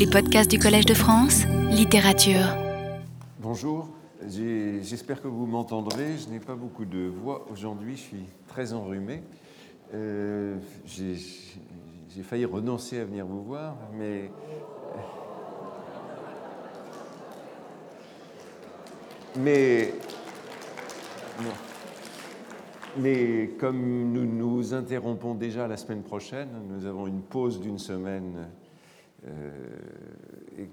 Les podcasts du Collège de France, littérature. Bonjour, j'espère que vous m'entendrez. Je n'ai pas beaucoup de voix aujourd'hui, je suis très enrhumé. Euh, J'ai failli renoncer à venir vous voir, mais. Mais. Mais comme nous nous interrompons déjà la semaine prochaine, nous avons une pause d'une semaine. Euh, et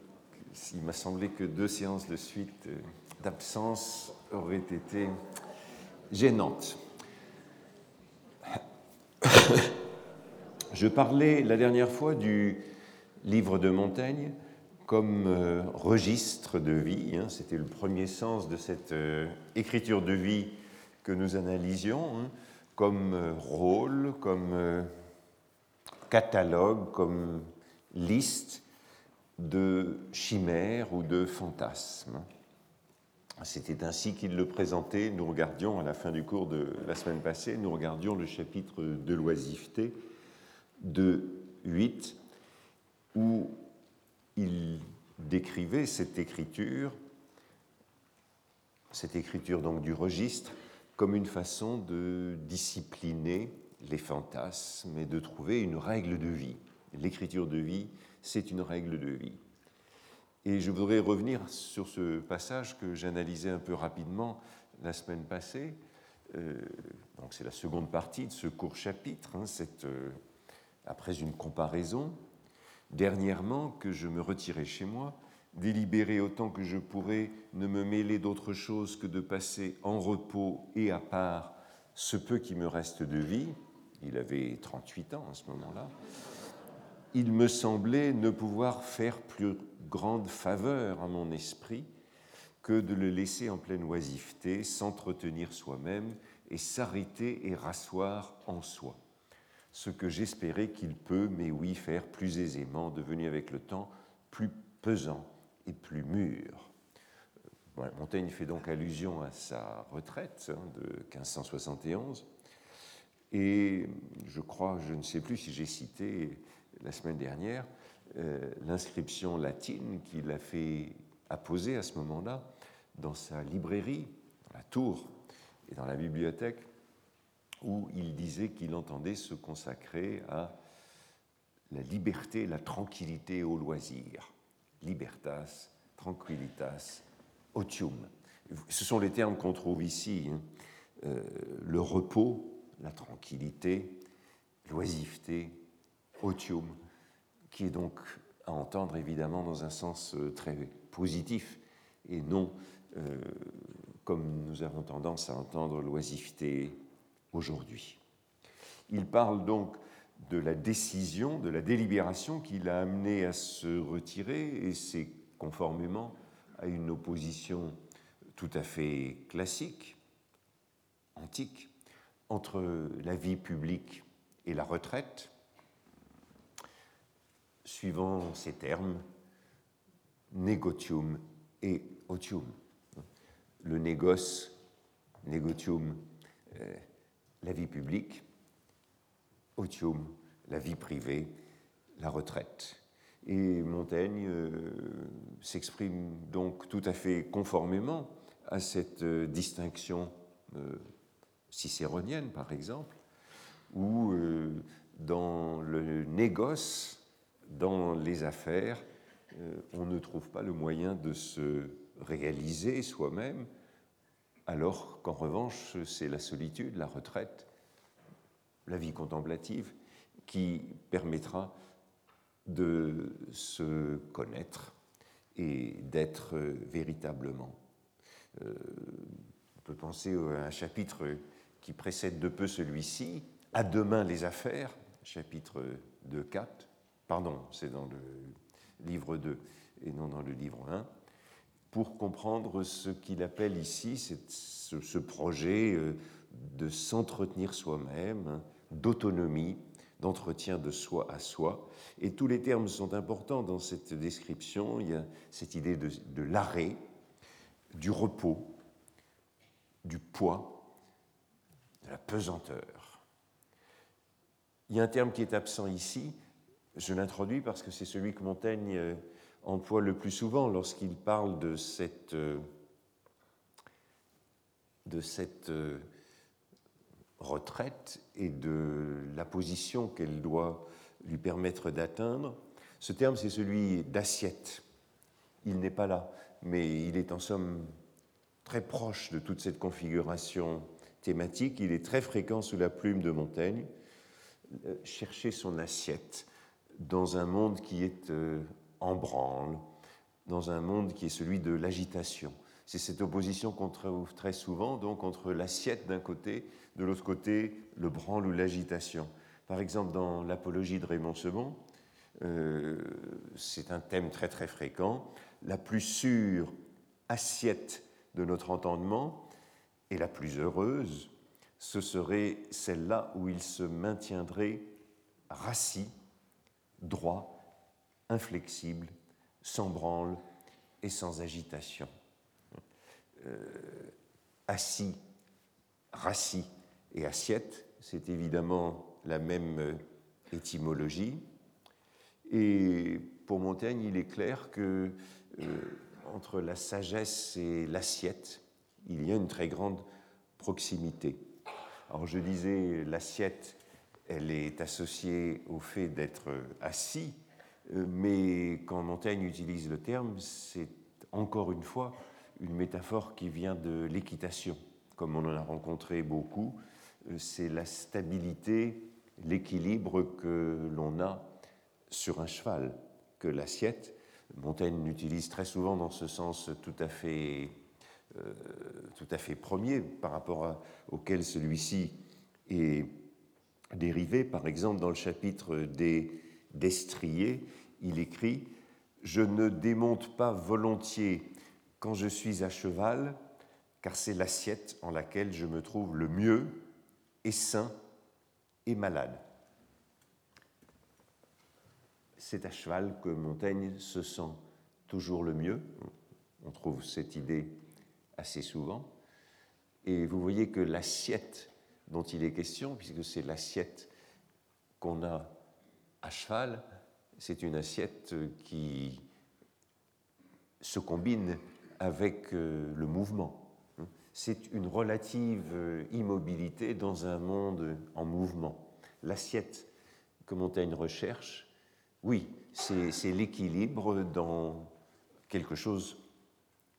il m'a semblé que deux séances de suite euh, d'absence auraient été gênantes. Je parlais la dernière fois du livre de Montaigne comme euh, registre de vie. Hein. C'était le premier sens de cette écriture de vie que nous analysions hein, comme rôle, comme catalogue, comme liste de chimères ou de fantasmes. C'était ainsi qu'il le présentait. Nous regardions, à la fin du cours de la semaine passée, nous regardions le chapitre de l'oisiveté de 8, où il décrivait cette écriture, cette écriture donc du registre, comme une façon de discipliner les fantasmes et de trouver une règle de vie. L'écriture de vie, c'est une règle de vie. Et je voudrais revenir sur ce passage que j'analysais un peu rapidement la semaine passée. Euh, c'est la seconde partie de ce court chapitre, hein, euh, après une comparaison. Dernièrement, que je me retirais chez moi, délibérer autant que je pourrais, ne me mêler d'autre chose que de passer en repos et à part ce peu qui me reste de vie, il avait 38 ans à ce moment-là, il me semblait ne pouvoir faire plus grande faveur à mon esprit que de le laisser en pleine oisiveté, s'entretenir soi-même et s'arrêter et rasseoir en soi. Ce que j'espérais qu'il peut, mais oui, faire plus aisément, devenu avec le temps plus pesant et plus mûr. Montaigne fait donc allusion à sa retraite hein, de 1571. Et je crois, je ne sais plus si j'ai cité la semaine dernière, euh, l'inscription latine qu'il a fait apposer à ce moment-là dans sa librairie, dans la tour et dans la bibliothèque, où il disait qu'il entendait se consacrer à la liberté, la tranquillité au loisir libertas, tranquillitas, otium. Ce sont les termes qu'on trouve ici. Hein. Euh, le repos, la tranquillité, l'oisiveté, qui est donc à entendre évidemment dans un sens euh, très positif et non euh, comme nous avons tendance à entendre l'oisiveté aujourd'hui. Il parle donc de la décision, de la délibération qui l'a amené à se retirer, et c'est conformément à une opposition tout à fait classique, antique, entre la vie publique et la retraite, suivant ces termes, negotium et otium. Le négoce, negotium, euh, la vie publique, otium, la vie privée, la retraite. Et Montaigne euh, s'exprime donc tout à fait conformément à cette euh, distinction cicéronienne, par exemple, où dans le négoce, dans les affaires, on ne trouve pas le moyen de se réaliser soi-même, alors qu'en revanche, c'est la solitude, la retraite, la vie contemplative, qui permettra de se connaître et d'être véritablement. Euh, on peut penser à un chapitre qui précède de peu celui-ci, À demain les affaires, chapitre 2, 4. Pardon, c'est dans le livre 2 et non dans le livre 1 pour comprendre ce qu'il appelle ici ce, ce projet euh, de s'entretenir soi-même, hein, d'autonomie, d'entretien de soi à soi. Et tous les termes sont importants dans cette description. Il y a cette idée de, l'arrêt, du repos, du poids, de la pesanteur. Il y a un terme qui est absent ici, Je l'introduis parce que c'est celui que Montaigne euh, emploie le plus souvent lorsqu'il parle de cette, euh, de cette euh, retraite et de la position qu'elle doit lui permettre d'atteindre. Ce terme, c'est celui d'assiette. Il n'est pas là, mais il est en somme très proche de toute cette configuration thématique. Il est très fréquent sous la plume de Montaigne. Chercher son assiette dans un monde qui est euh, en branle, dans un monde qui est celui de l'agitation. C'est cette opposition qu'on trouve très souvent donc entre l'assiette d'un côté, de l'autre côté le branle ou l'agitation. Par exemple, dans l'apologie de Raymond Sebon, euh, c'est un thème très très fréquent. La plus sûre assiette de notre entendement et la plus heureuse, ce serait celle-là où il se maintiendrait rassis droit, inflexible, sans branle et sans agitation. Euh, assis, rassis et assiette, c'est évidemment la même euh, étymologie. Et pour Montaigne, il est clair que euh, entre la sagesse et l'assiette, il y a une très grande proximité. Alors je disais l'assiette elle est associée au fait d'être assis, euh, mais quand Montaigne utilise le terme, c'est encore une fois une métaphore qui vient de l'équitation. Comme on en a rencontré beaucoup, euh, c'est la stabilité, l'équilibre que l'on a sur un cheval, que l'assiette. Montaigne l'utilise très souvent dans ce sens tout à fait, euh, tout à fait premier par rapport auquel celui-ci est dérivé. Par exemple, dans le chapitre des destriers, il écrit Je ne démonte pas volontiers quand je suis à cheval, car c'est l'assiette en laquelle je me trouve le mieux, et sain et malade. C'est à cheval que Montaigne se sent toujours le mieux. On trouve cette idée assez souvent. Et vous voyez que l'assiette dont il est question, puisque c'est l'assiette qu'on a à cheval, c'est une assiette qui se combine avec euh, le mouvement. C'est une relative euh, immobilité dans un monde en mouvement. L'assiette que Montaigne recherche, oui, c'est l'équilibre dans quelque chose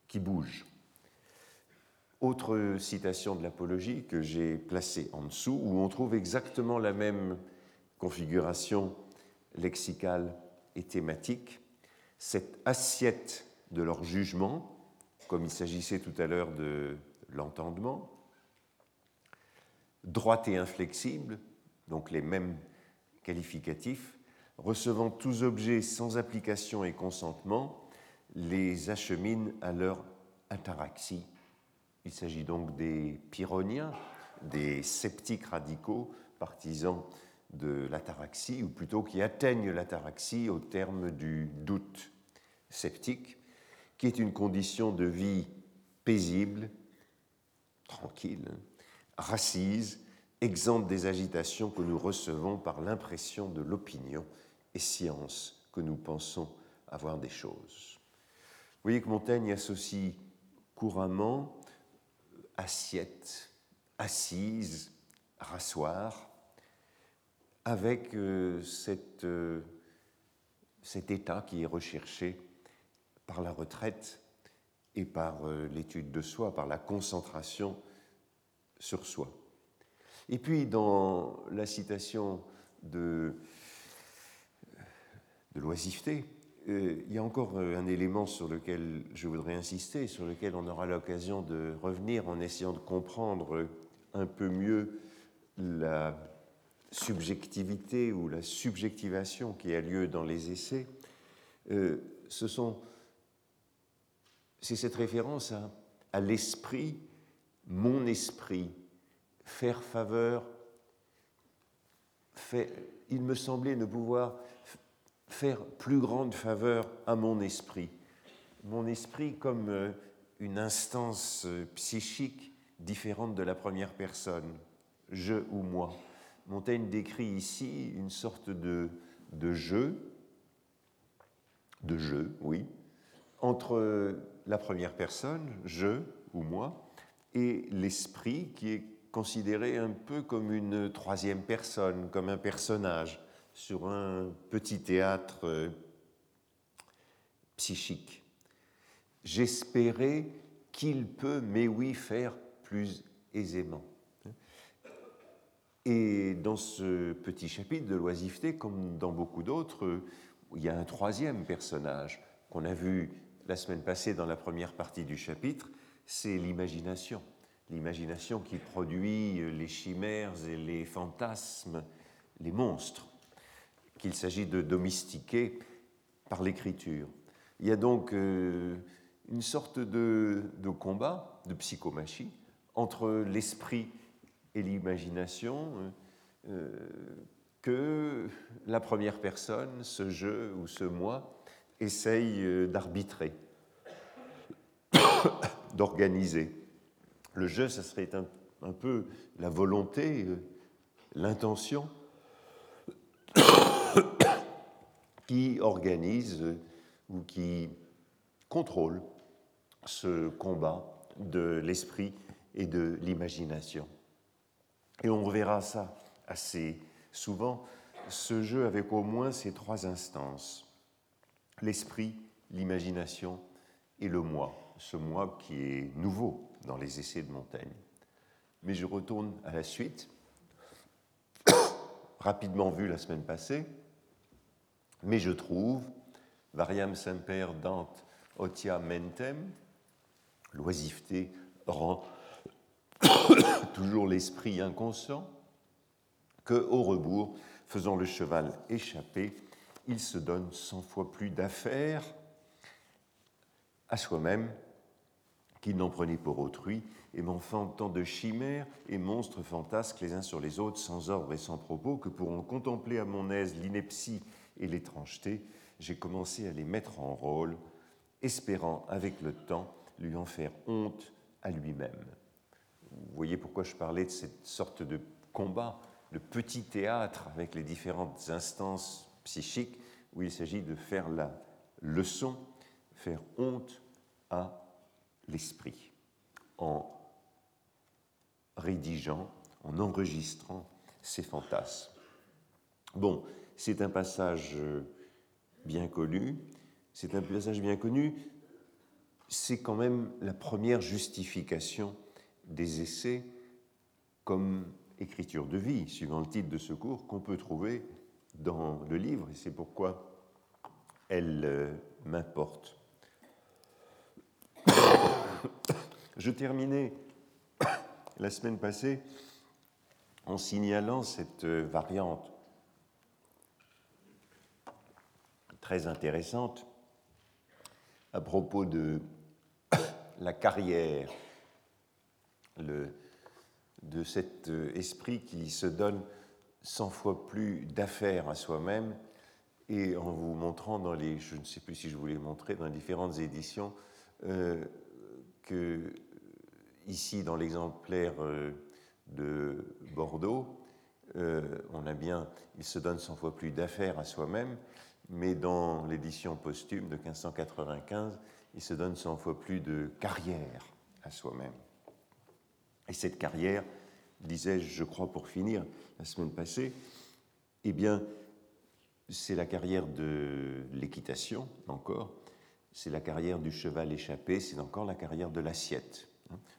qui bouge. Autre citation de l'Apologie que j'ai placée en dessous, où on trouve exactement la même configuration lexicale et thématique, cette assiette de leur jugement, comme il s'agissait tout à l'heure de l'entendement, droite et inflexible, donc les mêmes qualificatifs, recevant tous objets sans application et consentement, les achemine à leur ataraxie il s'agit donc des pyrrhoniens, des sceptiques radicaux, partisans de l'ataraxie, ou plutôt qui atteignent l'ataraxie au terme du doute sceptique, qui est une condition de vie paisible, tranquille, racise, exempte des agitations que nous recevons par l'impression de l'opinion et science que nous pensons avoir des choses. Vous voyez que Montaigne associe couramment assiette, assise, rasseoir, avec euh, cette, euh, cet état qui est recherché par la retraite et par euh, l'étude de soi, par la concentration sur soi. Et puis dans la citation de, de l'oisiveté, euh, il y a encore euh, un élément sur lequel je voudrais insister, sur lequel on aura l'occasion de revenir en essayant de comprendre un peu mieux la subjectivité ou la subjectivation qui a lieu dans les essais. Euh, ce sont, c'est cette référence à, l'esprit, mon esprit, faire faveur. Il me semblait ne pouvoir faire plus grande faveur à mon esprit. Mon esprit comme euh, une instance euh, psychique différente de la première personne, je ou moi. Montaigne décrit ici une sorte de de jeu, de jeu, oui, entre la première personne, je ou moi, et l'esprit qui est considéré un peu comme une troisième personne, comme un personnage sur un petit théâtre euh, psychique. J'espérais qu'il peut, mais oui, faire plus aisément. Et dans ce petit chapitre de l'oisiveté, comme dans beaucoup d'autres, il y a un troisième personnage qu'on a vu la semaine passée dans la première partie du chapitre, c'est l'imagination. L'imagination qui produit les chimères et les fantasmes, les monstres, qu'il s'agit de domestiquer par l'écriture. Il y a donc euh, une sorte de, combat, de psychomachie, entre l'esprit et l'imagination euh, euh, que la première personne, ce jeu ou ce moi, essaye d'arbitrer, d'organiser. Le jeu, ça serait un peu la volonté, l'intention qui organise ou qui contrôle ce combat de l'esprit et de l'imagination. Et on reverra ça assez souvent, ce jeu avec au moins ces trois instances, l'esprit, l'imagination et le moi, ce moi qui est nouveau dans les essais de Montaigne. Mais je retourne à la suite, rapidement vu la semaine passée, mais je trouve, variam semper Dante otia mentem, l'oisiveté rend toujours l'esprit inconscient, que, au rebours, faisant le cheval échapper, il se donne cent fois plus d'affaires à soi-même qu'il n'en prenait pour autrui, et m'enfant tant de chimères et monstres fantasques les uns sur les autres, sans ordre et sans propos, que pour en contempler à mon aise l'ineptie et l'étrangeté, j'ai commencé à les mettre en rôle, espérant avec le temps lui en faire honte à lui-même. Vous voyez pourquoi je parlais de cette sorte de combat, de petit théâtre avec les différentes instances psychiques où il s'agit de faire la leçon, faire honte à l'esprit en rédigeant, en enregistrant ses fantasmes. Bon, c'est un passage bien connu. C'est un passage bien connu. C'est quand même la première justification des essais comme écriture de vie, suivant le titre de ce cours, qu'on peut trouver dans le livre, et c'est pourquoi elle euh, m'importe. Je terminais la semaine passée en signalant cette euh, variante très intéressante à propos de la carrière de cet euh, esprit qui se donne cent fois plus d'affaires à soi-même et en vous montrant dans les, je ne sais plus si je voulais montrer, dans les différentes éditions, euh, que ici dans l'exemplaire euh, de Bordeaux, on a bien, il se donne cent fois plus d'affaires à soi-même, mais dans l'édition posthume de 1595, il se donne cent fois plus de carrière à soi-même. Et cette carrière, disais-je, je crois, pour finir, la semaine passée, eh bien, c'est la carrière de l'équitation, encore, c'est la carrière du cheval échappé, c'est encore la carrière de l'assiette.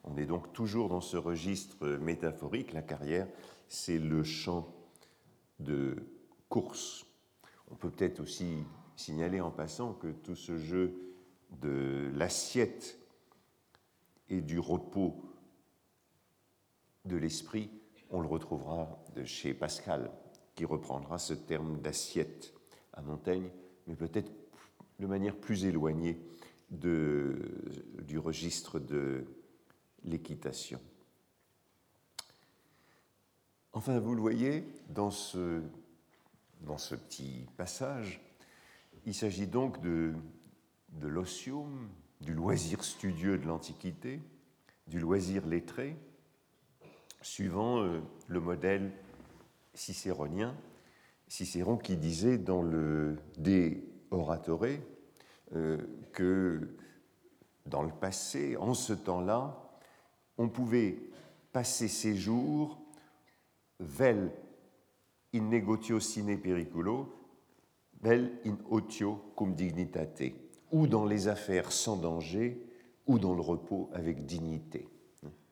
On est donc toujours dans ce registre métaphorique, la carrière, c'est le champ de course. On peut peut-être aussi signaler en passant que tout ce jeu de l'assiette et du repos de l'esprit, on le retrouvera chez Pascal, qui reprendra ce terme d'assiette à Montaigne, mais peut-être de manière plus éloignée du registre de l'équitation. Enfin, vous le voyez, dans ce, dans ce petit passage, il s'agit donc de, de du loisir studieux de l'Antiquité, du loisir lettré, suivant euh, le modèle cicéronien. Cicéron qui disait dans le De Oratore euh, que dans le passé, en ce temps-là, on pouvait passer ses jours vel in negotio sine periculo, vel in otio cum dignitate, ou dans les affaires sans danger, ou dans le repos avec dignité.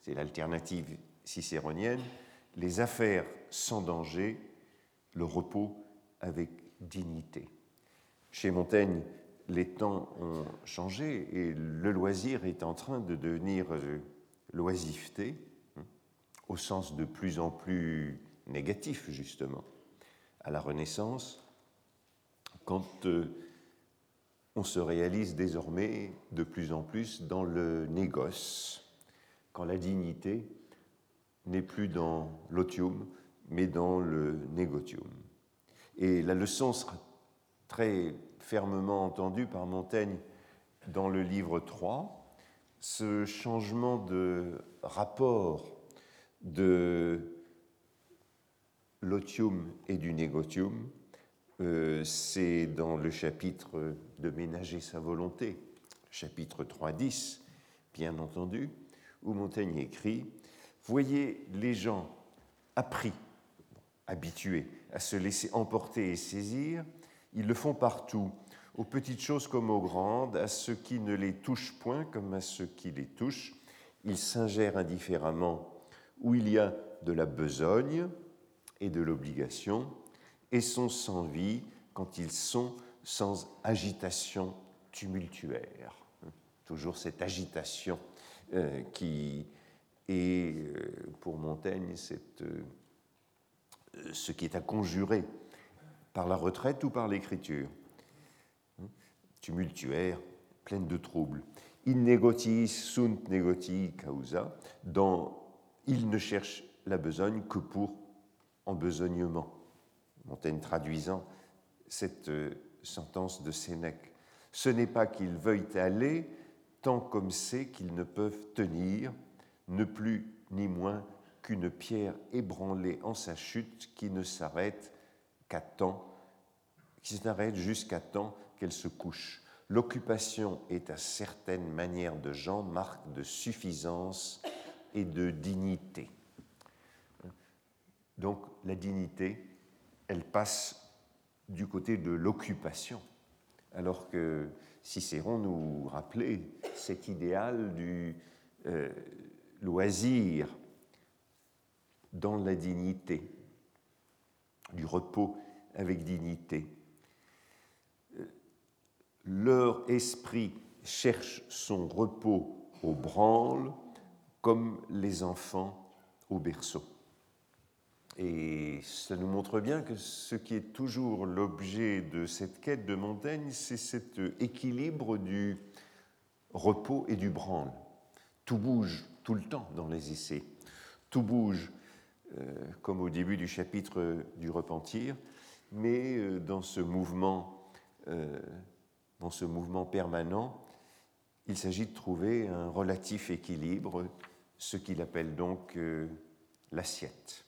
C'est l'alternative cicéronienne, les affaires sans danger, le repos avec dignité. Chez Montaigne, les temps ont changé et le loisir est en train de devenir euh, l'oisiveté, hein, au sens de plus en plus négatif, justement. À la Renaissance, quand euh, on se réalise désormais de plus en plus dans le négoce, quand la dignité n'est plus dans l'otium, mais dans le négotium. Et la leçon sera très fermement entendue par Montaigne dans le livre 3, ce changement de rapport de l'otium et du négotium, euh, c'est dans le chapitre de Ménager sa volonté, chapitre 3.10, bien entendu, où Montaigne écrit Voyez les gens appris, habitués à se laisser emporter et saisir, ils le font partout, aux petites choses comme aux grandes, à ceux qui ne les touchent point comme à ceux qui les touchent. Ils s'ingèrent indifféremment où il y a de la besogne et de l'obligation, et sont sans vie quand ils sont sans agitation tumultuaire. Toujours cette agitation euh, qui est, euh, pour Montaigne, euh, ce qui est à conjurer par la retraite ou par l'écriture tumultuaire, pleine de troubles. In negotiis sunt negotii causa, dans il ne cherche la besogne que pour embesognement. Montaigne traduisant cette euh, sentence de Sénèque. Ce n'est pas qu'ils veuillent aller, tant comme c'est qu'ils ne peuvent tenir, ne plus ni moins qu'une pierre ébranlée en sa chute qui ne s'arrête qu'à temps, qui s'arrête jusqu'à temps qu'elle se couche. L'occupation est à certaines manières de gens marque de suffisance et de dignité. Donc la dignité, elle passe du côté de l'occupation, alors que Cicéron nous rappelait cet idéal du euh, loisir dans la dignité, du repos avec dignité leur esprit cherche son repos au branle comme les enfants au berceau. Et ça nous montre bien que ce qui est toujours l'objet de cette quête de Montaigne, c'est cet équilibre du repos et du branle. Tout bouge tout le temps dans les essais. Tout bouge, euh, comme au début du chapitre du repentir, mais euh, dans ce mouvement euh, dans ce mouvement permanent, il s'agit de trouver un relatif équilibre, ce qu'il appelle donc euh, l'assiette.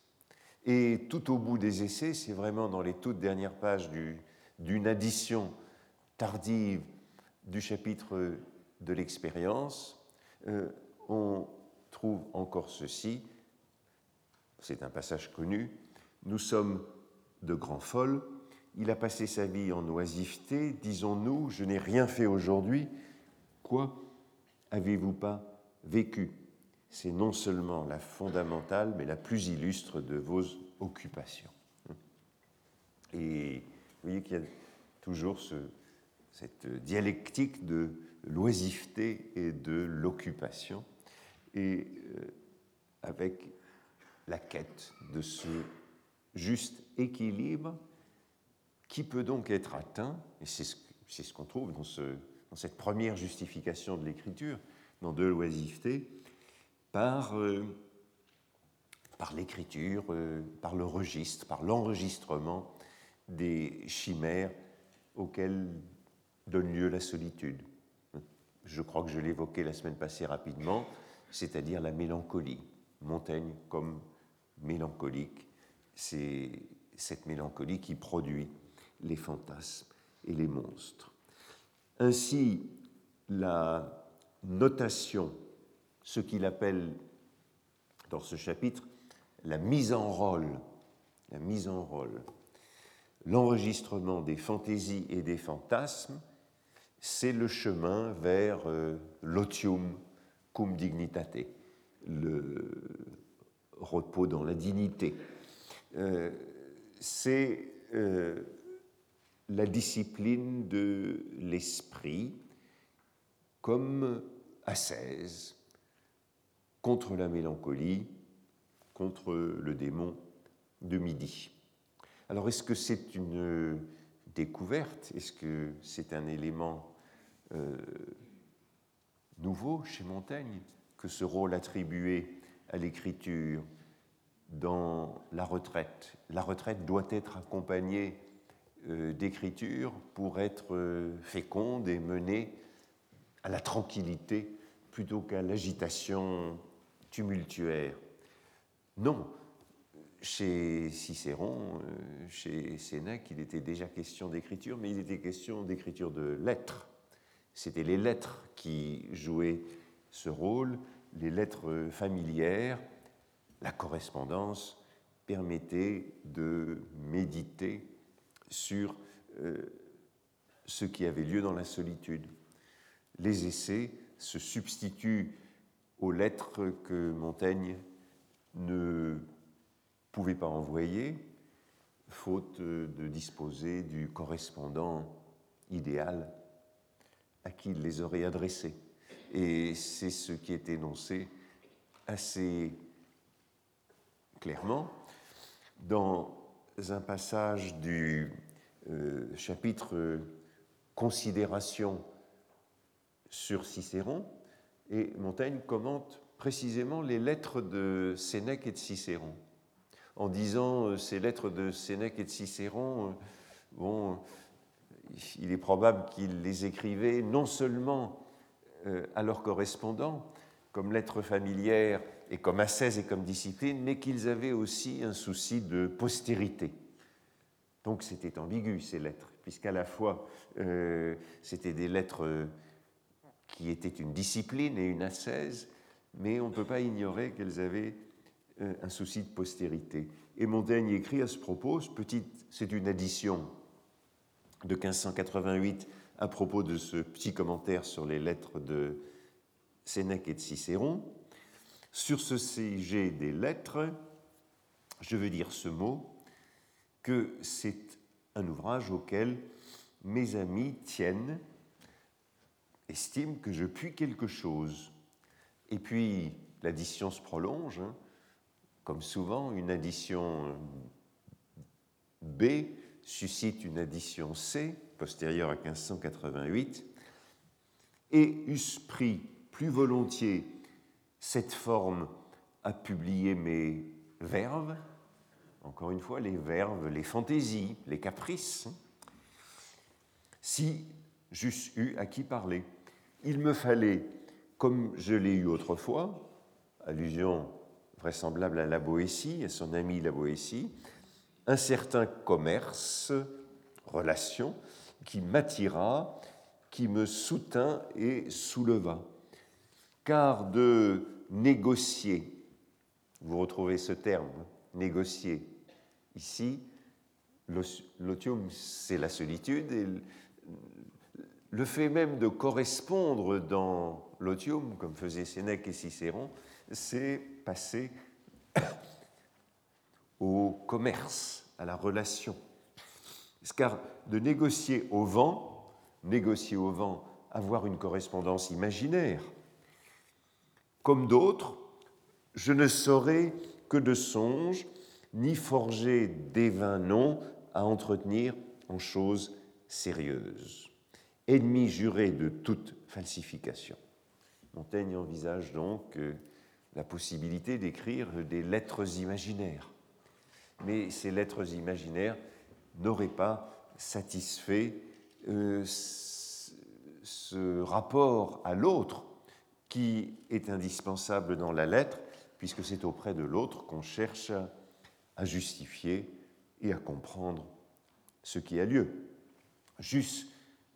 Et tout au bout des essais, c'est vraiment dans les toutes dernières pages d'une addition tardive du chapitre de l'expérience, euh, on trouve encore ceci, c'est un passage connu, nous sommes de grands folles, il a passé sa vie en oisiveté, disons-nous, je n'ai rien fait aujourd'hui. Quoi avez-vous pas vécu? C'est non seulement la fondamentale, mais la plus illustre de vos occupations. Et vous voyez qu'il y a toujours cette dialectique de l'oisiveté et de l'occupation, et euh, avec la quête de ce juste équilibre qui peut donc être atteint, et c'est ce, qu'on trouve dans, cette première justification de l'écriture, dans De l'oisiveté, par, euh, par l'écriture, euh, par le registre, par l'enregistrement des chimères auxquelles donne lieu la solitude. Je crois que je l'évoquais la semaine passée rapidement, c'est-à-dire la mélancolie. Montaigne comme mélancolique, c'est cette mélancolie qui produit les fantasmes et les monstres. Ainsi, la notation, ce qu'il appelle dans ce chapitre la mise en rôle, la mise en rôle, l'enregistrement des fantaisies et des fantasmes, c'est le chemin vers euh, l'otium cum dignitate, le repos dans la dignité. Euh, c'est euh, la discipline de l'esprit comme ascèse contre la mélancolie, contre le démon de midi. Alors est-ce que c'est une découverte? Est-ce que c'est un élément euh, nouveau chez Montaigne que ce rôle attribué à l'écriture dans la retraite? La retraite doit être accompagnée euh, d'écriture pour être euh, féconde et menée à la tranquillité plutôt qu'à l'agitation tumultuaire. Non, chez Cicéron, euh, chez Sénèque, il était déjà question d'écriture, mais il était question d'écriture de lettres. C'était les lettres qui jouaient ce rôle, les lettres familières, la correspondance permettait de méditer sur euh, ce qui avait lieu dans la solitude. Les essais se substituent aux lettres que Montaigne ne pouvait pas envoyer, faute de disposer du correspondant idéal à qui il les aurait adressées. Et c'est ce qui est énoncé assez clairement dans un passage du euh, chapitre Considération sur Cicéron, et Montaigne commente précisément les lettres de Sénèque et de Cicéron, en disant euh, ces lettres de Sénèque et de Cicéron, bon, il est probable qu'ils les écrivaient non seulement à leurs correspondants, comme lettres familières et comme ascèse et comme discipline, mais qu'ils avaient aussi un souci de postérité. Donc c'était ambigu ces lettres, puisqu'à la fois euh, c'était des lettres euh, qui étaient une discipline et une ascèse, mais on ne peut pas ignorer qu'elles avaient euh, un souci de postérité. Et Montaigne écrit à ce propos, c'est une addition de 1588 à propos de ce petit commentaire sur les lettres de Sénèque et de Cicéron. Sur ce sujet des lettres, je veux dire ce mot, que c'est un ouvrage auquel mes amis tiennent, estiment que je puis quelque chose. Et puis l'addition se prolonge, hein. comme souvent, une addition B suscite une addition C, postérieure à 1588, et eussent pris plus volontiers cette forme à publier mes verbes, encore une fois, les verves, les fantaisies, les caprices, si j'eusse eu à qui parler. Il me fallait, comme je l'ai eu autrefois, allusion vraisemblable à la Boétie, à son ami la Boétie, un certain commerce, relation, qui m'attira, qui me soutint et souleva. Car de négocier, vous retrouvez ce terme, négocier, Ici, l'otium, c'est la solitude, le fait même de correspondre dans l'otium, comme faisaient Sénèque et Cicéron, c'est passer au commerce, à la relation. Car de négocier au vent, négocier au vent, avoir une correspondance imaginaire, comme d'autres, je ne saurais que de songes ni forger des vains noms à entretenir en choses sérieuses. Ennemi juré de toute falsification. Montaigne envisage donc euh, la possibilité d'écrire des lettres imaginaires. Mais ces lettres imaginaires n'auraient pas satisfait euh, ce rapport à l'autre qui est indispensable dans la lettre, puisque c'est auprès de l'autre qu'on cherche à justifier et à comprendre ce qui a lieu. Juste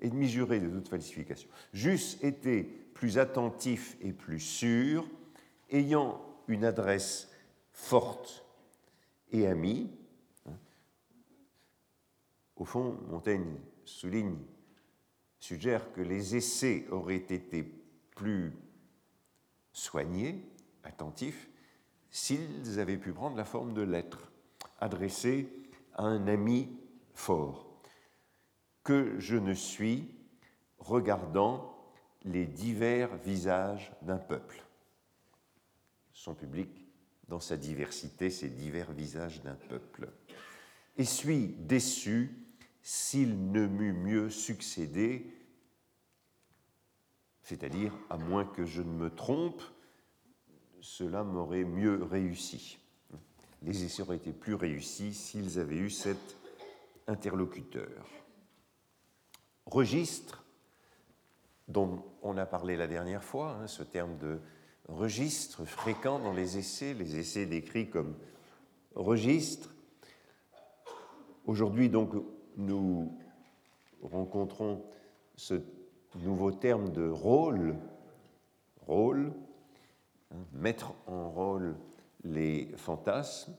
et de mesurer de toute falsification. Juste était plus attentif et plus sûr, ayant une adresse forte et amie. Au fond, Montaigne souligne, suggère que les essais auraient été plus soignés, attentifs, s'ils avaient pu prendre la forme de lettres adressées à un ami fort, que je ne suis regardant les divers visages d'un peuple. Son public, dans sa diversité, ces divers visages d'un peuple. Et suis déçu s'il ne m'eût mieux succédé, c'est-à-dire, à moins que je ne me trompe, cela m'aurait mieux réussi. Les essais auraient été plus réussis s'ils avaient eu cet interlocuteur. Registre, dont on a parlé la dernière fois, hein, ce terme de registre fréquent dans les essais, les essais décrits comme registre. Aujourd'hui, donc, nous rencontrons ce nouveau terme de rôle, rôle, hein, mettre en rôle les fantasmes.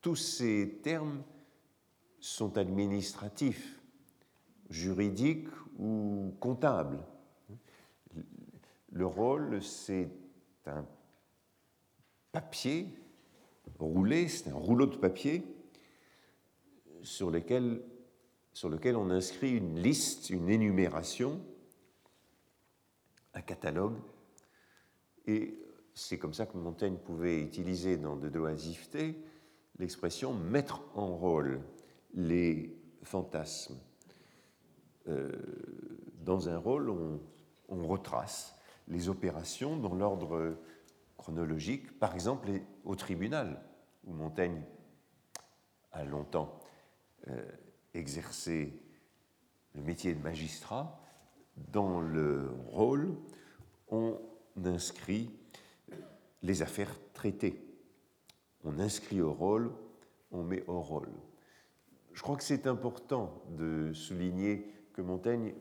Tous ces termes sont administratifs, juridiques ou comptables. Le rôle, c'est un papier roulé, c'est un rouleau de papier sur, lequel on inscrit une liste, une énumération, un catalogue. Et c'est comme ça que Montaigne pouvait utiliser dans De l'oisiveté l'expression mettre en rôle les fantasmes. Euh, dans un rôle, on, retrace les opérations dans l'ordre chronologique, par exemple au tribunal, où Montaigne a longtemps euh, exercer le métier de magistrat, dans le rôle, on inscrit les affaires traitées. On inscrit au rôle, on met au rôle. Je crois que c'est important de souligner que Montaigne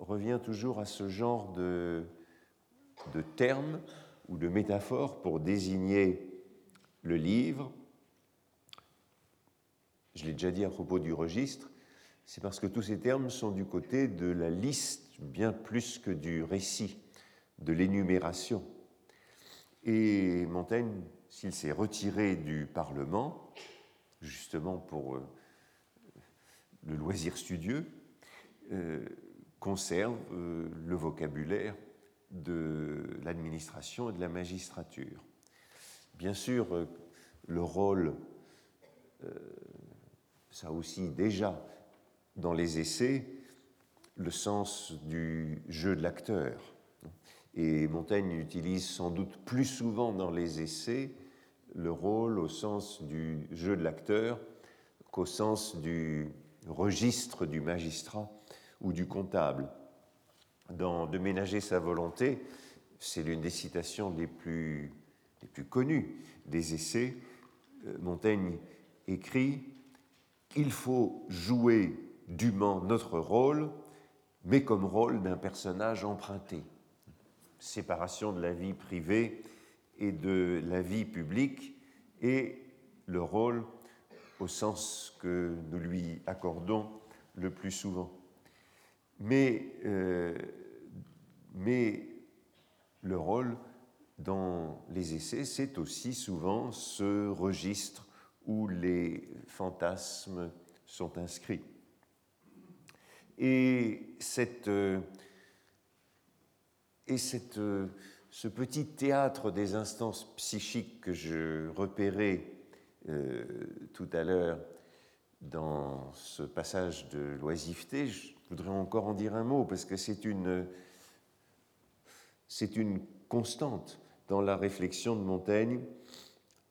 revient toujours à ce genre de, de termes ou de métaphores pour désigner le livre je l'ai déjà dit à propos du registre, c'est parce que tous ces termes sont du côté de la liste bien plus que du récit, de l'énumération. Et Montaigne, s'il s'est retiré du Parlement, justement pour euh, le loisir studieux, conserve euh, le vocabulaire de l'administration et de la magistrature. Bien sûr, le rôle ça aussi déjà dans les essais le sens du jeu de l'acteur. Et Montaigne utilise sans doute plus souvent dans les essais le rôle au sens du jeu de l'acteur qu'au sens du registre du magistrat ou du comptable. Dans De ménager sa volonté, c'est l'une des citations les plus, les plus connues des essais. Euh, Montaigne écrit il faut jouer dûment notre rôle, mais comme rôle d'un personnage emprunté. Séparation de la vie privée et de la vie publique et le rôle au sens que nous lui accordons le plus souvent. Mais, euh, mais le rôle dans les essais, c'est aussi souvent ce registre où les fantasmes sont inscrits. Et, cette, et cette, ce petit théâtre des instances psychiques que je repérais euh, tout à l'heure dans ce passage de l'oisiveté, je voudrais encore en dire un mot parce que c'est une, c'est une constante dans la réflexion de Montaigne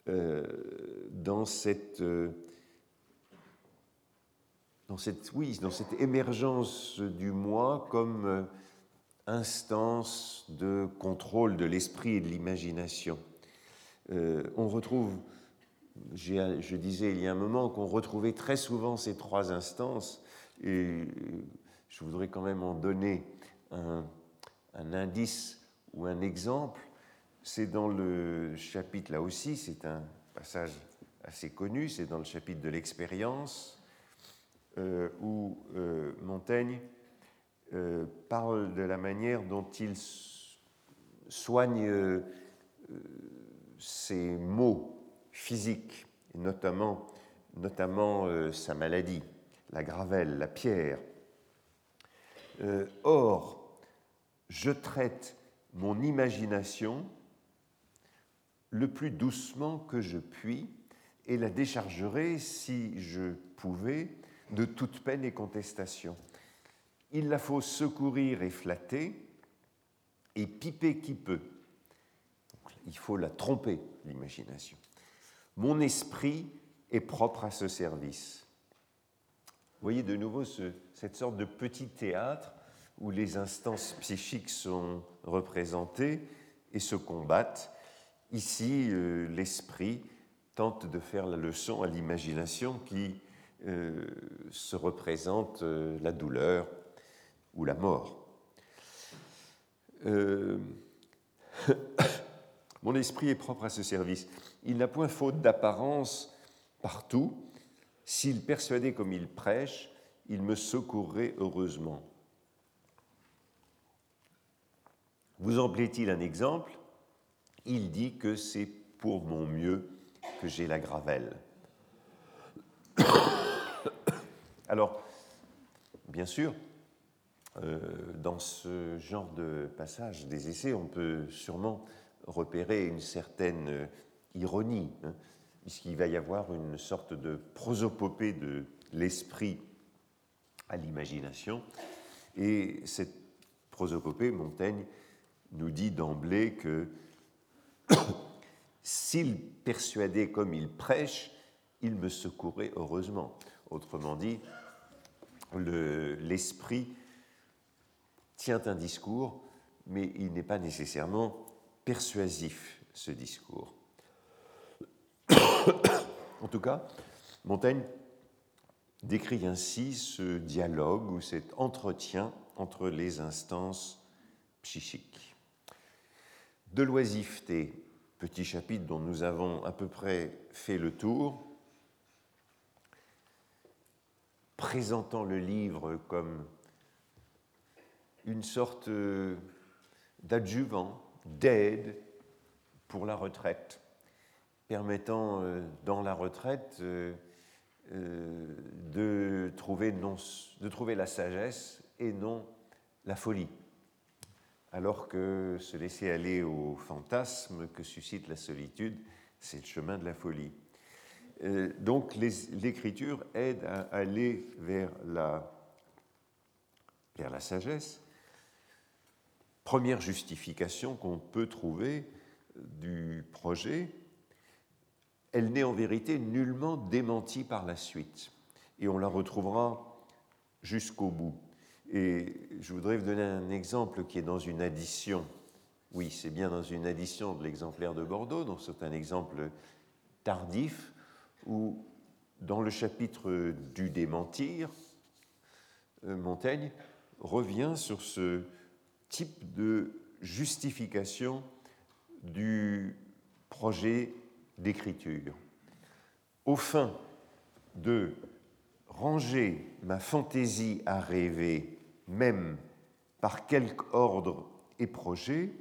euh, dans cette, euh, dans cette, oui, dans cette émergence du moi comme euh, instance de contrôle de l'esprit et de l'imagination. on retrouve je disais il y a un moment qu'on retrouvait très souvent ces trois instances, et je voudrais quand même en donner un, indice ou un exemple. C'est dans le chapitre, là aussi, c'est un passage assez connu, c'est dans le chapitre de l'expérience, euh, où euh, Montaigne euh, parle de la manière dont il soigne ses maux physiques, notamment, notamment sa maladie, la gravelle, la pierre. Or, je traite mon imagination le plus doucement que je puis et la déchargerai, si je pouvais, de toute peine et contestation. Il la faut secourir et flatter, et piper qui peut. Il faut la tromper, l'imagination. Mon esprit est propre à ce service. Vous voyez de nouveau cette sorte de petit théâtre où les instances psychiques sont représentées et se combattent. Ici, euh, l'esprit tente de faire la leçon à l'imagination qui euh, se représente euh, la douleur ou la mort. Mon esprit est propre à ce service. Il n'a point faute d'apparence partout. S'il persuadait comme il prêche, il me secourrait heureusement. Vous en plaît-il un exemple? Il dit que c'est pour mon mieux que j'ai la gravelle. Alors, bien sûr, euh, dans ce genre de passage des essais, on peut sûrement repérer une certaine ironie, hein, puisqu'il va y avoir une sorte de prosopopée de l'esprit à l'imagination. Et cette prosopopée, Montaigne nous dit d'emblée que s'il persuadait comme il prêche, il me secourait heureusement. Autrement dit, l'esprit tient un discours, mais il n'est pas nécessairement persuasif, ce discours. En tout cas, Montaigne décrit ainsi ce dialogue ou cet entretien entre les instances psychiques. De l'oisiveté, petit chapitre dont nous avons à peu près fait le tour, présentant le livre comme une sorte d'adjuvant, d'aide pour la retraite, permettant euh, dans la retraite euh, euh, de trouver, de trouver la sagesse et non la folie alors que se laisser aller au fantasme que suscite la solitude, c'est le chemin de la folie. Donc l'écriture aide à aller vers la, vers la sagesse. Première justification qu'on peut trouver du projet, elle n'est en vérité nullement démentie par la suite, et on la retrouvera jusqu'au bout. Et je voudrais vous donner un exemple qui est dans une addition. Oui, c'est bien dans une addition de l'exemplaire de Bordeaux, donc c'est un exemple tardif, où dans le chapitre du démentir, euh, Montaigne revient sur ce type de justification du projet d'écriture. Au fin de ranger ma fantaisie à rêver même par quelque ordre et projet,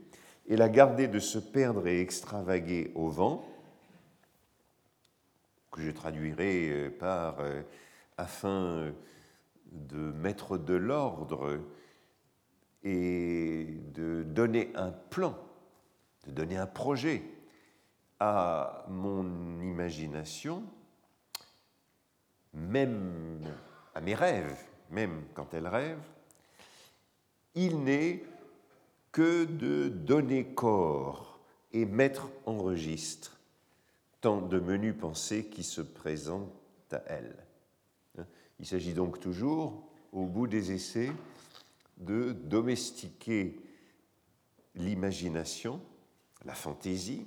et la garder de se perdre et extravaguer au vent, que je traduirai euh, par euh, afin de mettre de l'ordre et de donner un plan, de donner un projet à mon imagination, même à mes rêves, même quand elle rêve, il n'est que de donner corps et mettre en registre tant de menues pensées qui se présentent à elle. Il s'agit donc toujours, au bout des essais, de domestiquer l'imagination, la fantaisie,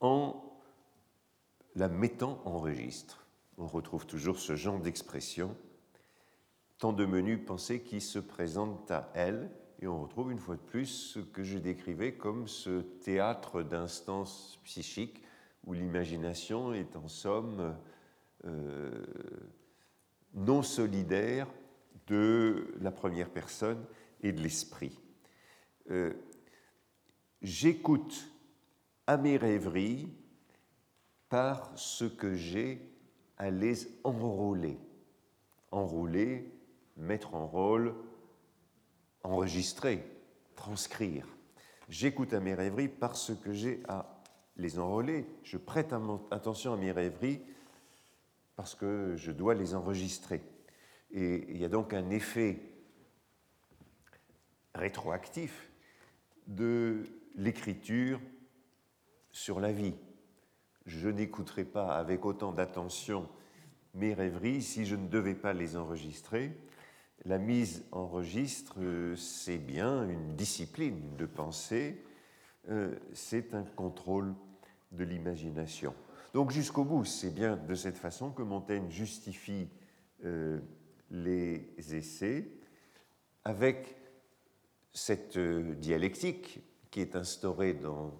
en la mettant en registre. On retrouve toujours ce genre d'expression, tant de menus pensées qui se présentent à elle, et on retrouve une fois de plus ce que je décrivais comme ce théâtre d'instances psychiques où l'imagination est en somme euh, non solidaire de la première personne et de l'esprit. Euh, j'écoute à mes rêveries par ce que j'ai à les enrôler. Enrôler, mettre en rôle, enregistrer, transcrire. J'écoute à mes rêveries parce que j'ai à les enrôler. Je prête attention à mes rêveries parce que je dois les enregistrer. Et il y a donc un effet rétroactif de l'écriture sur la vie. Je n'écouterai pas avec autant d'attention mes rêveries si je ne devais pas les enregistrer. La mise en registre, euh, c'est bien une discipline de pensée, euh, c'est un contrôle de l'imagination. Donc jusqu'au bout, c'est bien de cette façon que Montaigne justifie euh, les essais avec cette dialectique qui est instaurée dans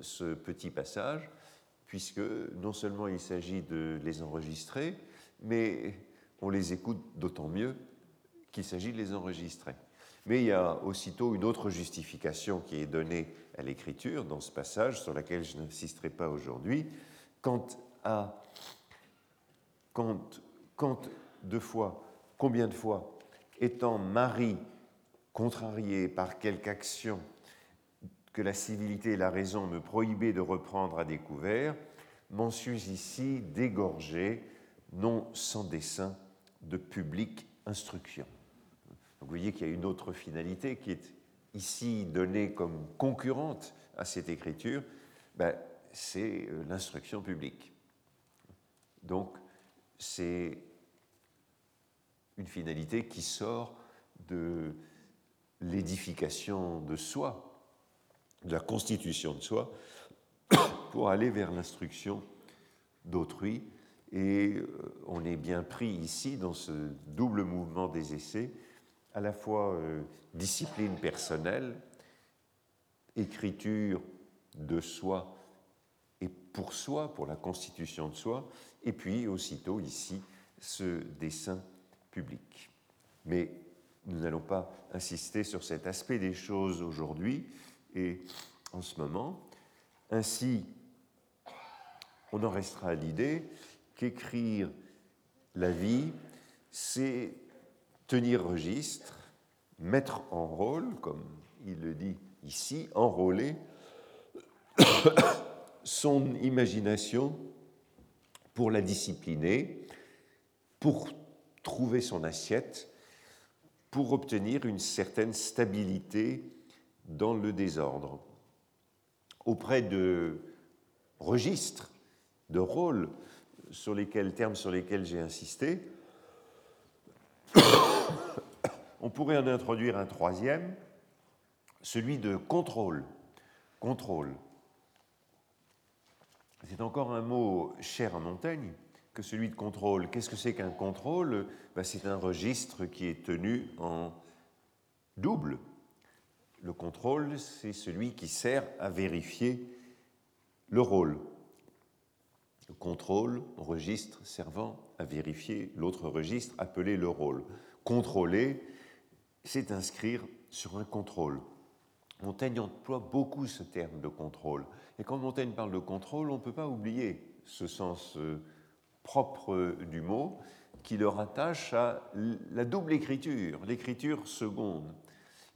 ce petit passage, puisque non seulement il s'agit de les enregistrer, mais on les écoute d'autant mieux qu'il s'agit de les enregistrer. Mais il y a aussitôt une autre justification qui est donnée à l'écriture dans ce passage, sur laquelle je n'insisterai pas aujourd'hui, quant à quand, quand deux fois, combien de fois, étant Marie contrariée par quelque action que la civilité et la raison me prohibaient de reprendre à découvert, m'en suis ici dégorgé, non sans dessein, de publique instruction. Vous voyez qu'il y a une autre finalité qui est ici donnée comme concurrente à cette écriture, ben, c'est euh, l'instruction publique. Donc c'est une finalité qui sort de l'édification de soi, de la constitution de soi, pour aller vers l'instruction d'autrui. Et euh, on est bien pris ici dans ce double mouvement des essais à la fois euh, discipline personnelle, écriture de soi et pour soi, pour la constitution de soi, et puis aussitôt ici ce dessin public. Mais nous n'allons pas insister sur cet aspect des choses aujourd'hui et en ce moment. Ainsi, on en restera à l'idée qu'écrire la vie, c'est tenir registre, mettre en rôle, comme il le dit ici, enrôler son imagination pour la discipliner, pour trouver son assiette, pour obtenir une certaine stabilité dans le désordre. Auprès de registres, de rôles sur lesquels, termes sur lesquels j'ai insisté, on pourrait en introduire un troisième, celui de contrôle. Contrôle. C'est encore un mot cher à Montaigne que celui de contrôle. Qu'est-ce que c'est qu'un contrôle? Ben, C'est un registre qui est tenu en double. Le contrôle, c'est celui qui sert à vérifier le rôle. Le contrôle, registre servant à vérifier l'autre registre appelé le rôle. Contrôler, c'est inscrire sur un contrôle. Montaigne emploie beaucoup ce terme de contrôle. Et quand Montaigne parle de contrôle, on ne peut pas oublier ce sens euh, propre du mot qui le rattache à la double écriture, l'écriture seconde.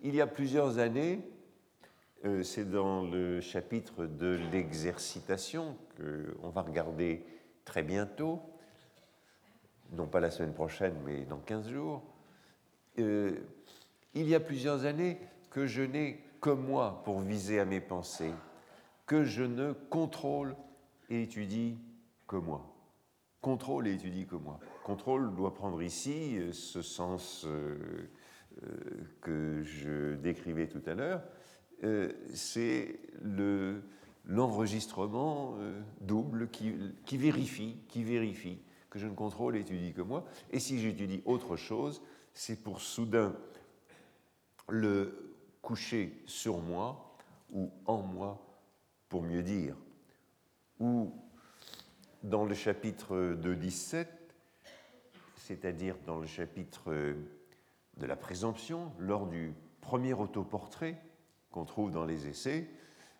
Il y a plusieurs années, euh, c'est dans le chapitre de l'exercitation qu'on va regarder très bientôt, non pas la semaine prochaine, mais dans 15 jours, euh, il y a plusieurs années que je n'ai que moi pour viser à mes pensées, que je ne contrôle et étudie que moi. Contrôle et étudie que moi. Contrôle doit prendre ici euh, ce sens que je décrivais tout à l'heure. c'est le l'enregistrement euh, double qui, vérifie, qui vérifie que je ne contrôle et étudie que moi. Et si j'étudie autre chose, c'est pour soudain le coucher sur moi ou en moi, pour mieux dire. Ou dans le chapitre de 17, c'est-à-dire dans le chapitre de la présomption, lors du premier autoportrait qu'on trouve dans les essais,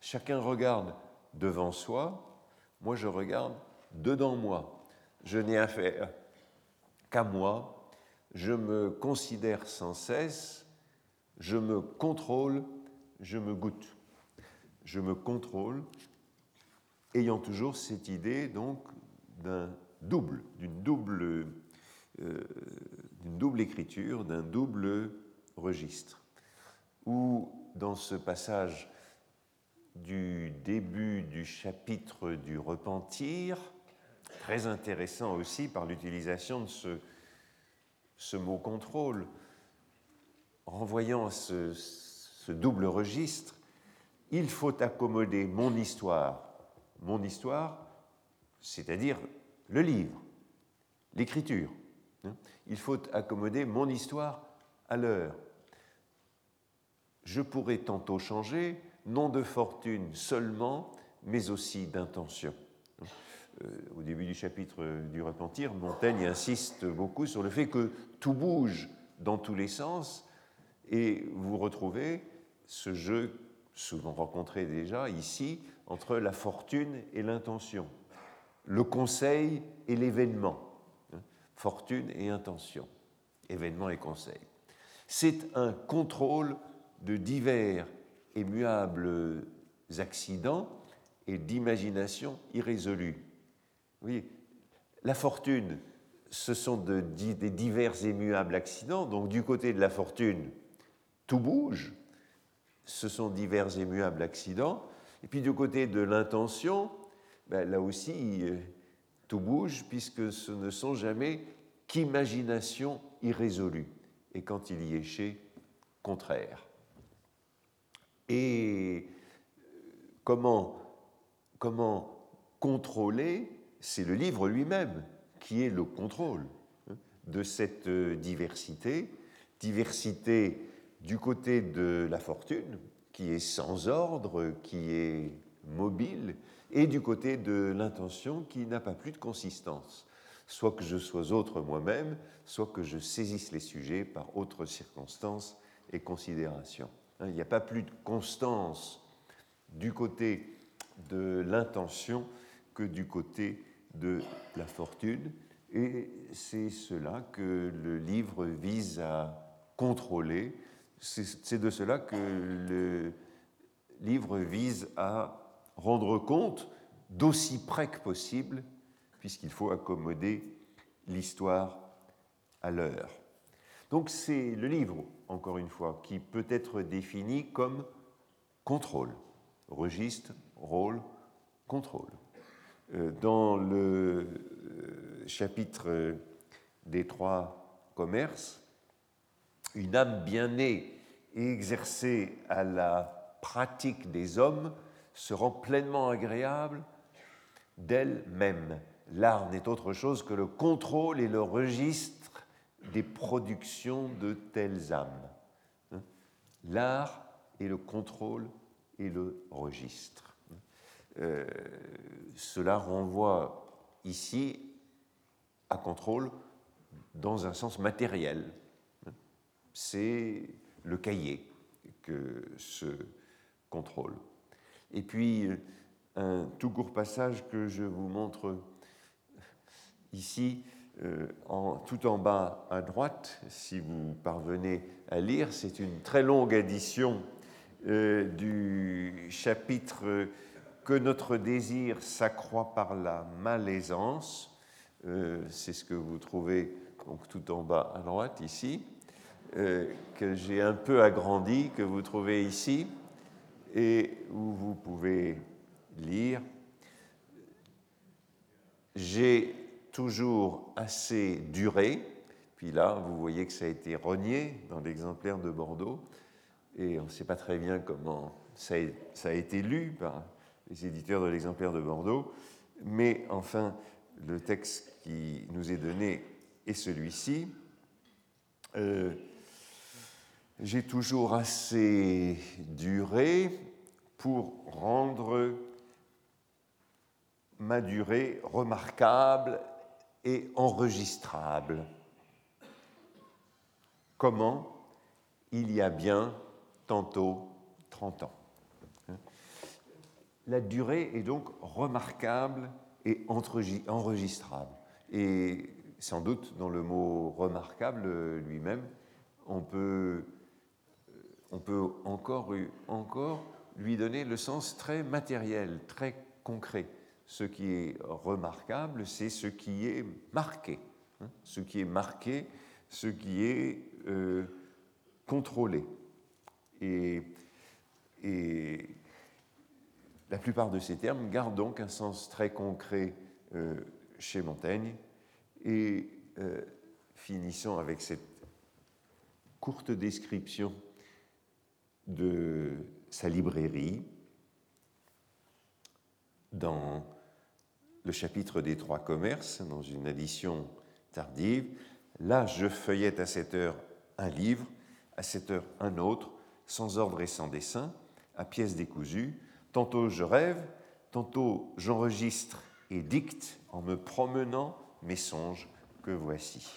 chacun regarde devant soi, moi je regarde dedans moi. Je n'ai affaire qu'à moi, je me considère sans cesse, je me contrôle, je me goûte. Je me contrôle, ayant toujours cette idée donc d'un double, d'une double, euh, d'une double écriture, d'un double registre. Ou dans ce passage du début du chapitre du repentir, très intéressant aussi par l'utilisation de ce, mot contrôle, renvoyant ce, ce double registre, il faut accommoder mon histoire, mon histoire, c'est-à-dire le livre, l'écriture. Hein. Il faut accommoder mon histoire à l'heure. Je pourrais tantôt changer, non de fortune seulement, mais aussi d'intention. Euh, au début du chapitre du repentir, Montaigne insiste beaucoup sur le fait que tout bouge dans tous les sens et vous retrouvez ce jeu souvent rencontré déjà ici entre la fortune et l'intention, le conseil et l'événement, fortune et intention, événement et conseil. C'est un contrôle de divers et muables accidents et d'imagination irrésolue. Oui, la fortune, ce sont de, des divers et muables accidents, donc du côté de la fortune, tout bouge, ce sont divers et muables accidents, et puis du côté de l'intention, ben, là aussi, euh, bouge, puisque ce ne sont jamais qu'imagination irrésolue, et quand il y est chez, contraire. Et comment, comment contrôler C'est le livre lui-même qui est le contrôle hein, de cette euh, diversité, diversité du côté de la fortune, qui est sans ordre, qui est mobile, et du côté de l'intention, qui n'a pas plus de consistance. Soit que je sois autre moi-même, soit que je saisisse les sujets par autres circonstances et considérations. Hein, il n'y a pas plus de constance du côté de l'intention que du côté de la fortune. Et c'est cela que le livre vise à contrôler. C'est de cela que le livre vise à rendre compte d'aussi près que possible, puisqu'il faut accommoder l'histoire à l'heure. Donc c'est le livre, encore une fois, qui peut être défini comme contrôle, registre, rôle, contrôle. Euh, dans le euh, chapitre des trois commerces, une âme bien née et exercée à la pratique des hommes se rend pleinement agréable d'elle-même. L'art n'est autre chose que le contrôle et le registre des productions de telles âmes. Hein? L'art est le contrôle et le registre. Euh, cela renvoie ici à contrôle dans un sens matériel. Hein? C'est le cahier que se contrôle. Et puis, un tout court passage que je vous montre ici, euh, tout en bas à droite, si vous parvenez à lire. C'est une très longue édition euh, du chapitre Que notre désir s'accroît par la malaisance. Euh, c'est ce que vous trouvez donc, tout en bas à droite ici, que j'ai un peu agrandi, que vous trouvez ici, et où vous pouvez lire. J'ai toujours assez duré. Puis là, vous voyez que ça a été renié dans l'exemplaire de Bordeaux. Et on ne sait pas très bien comment ça a, été lu par les éditeurs de l'exemplaire de Bordeaux. Mais enfin, le texte qui nous est donné est celui-ci. Euh, j'ai toujours assez duré pour rendre ma durée remarquable et enregistrable. Comment Il y a bien tantôt 30 ans. La durée est donc remarquable et enregistrable. Et sans doute, dans le mot remarquable lui-même, on peut, on peut encore, lui donner le sens très matériel, très concret. Ce qui est remarquable, c'est ce qui est marqué. Hein. ce qui est marqué, ce qui est euh, contrôlé. Et, et, la plupart de ces termes gardent donc un sens très concret euh, chez Montaigne. Et euh, finissons avec cette courte description de sa librairie dans le chapitre des trois commerces, dans une édition tardive. Là, je feuillette à cette heure un livre, à cette heure un autre, sans ordre et sans dessin, à pièces décousues. Tantôt je rêve, tantôt j'enregistre et dicte en me promenant mes songes que voici.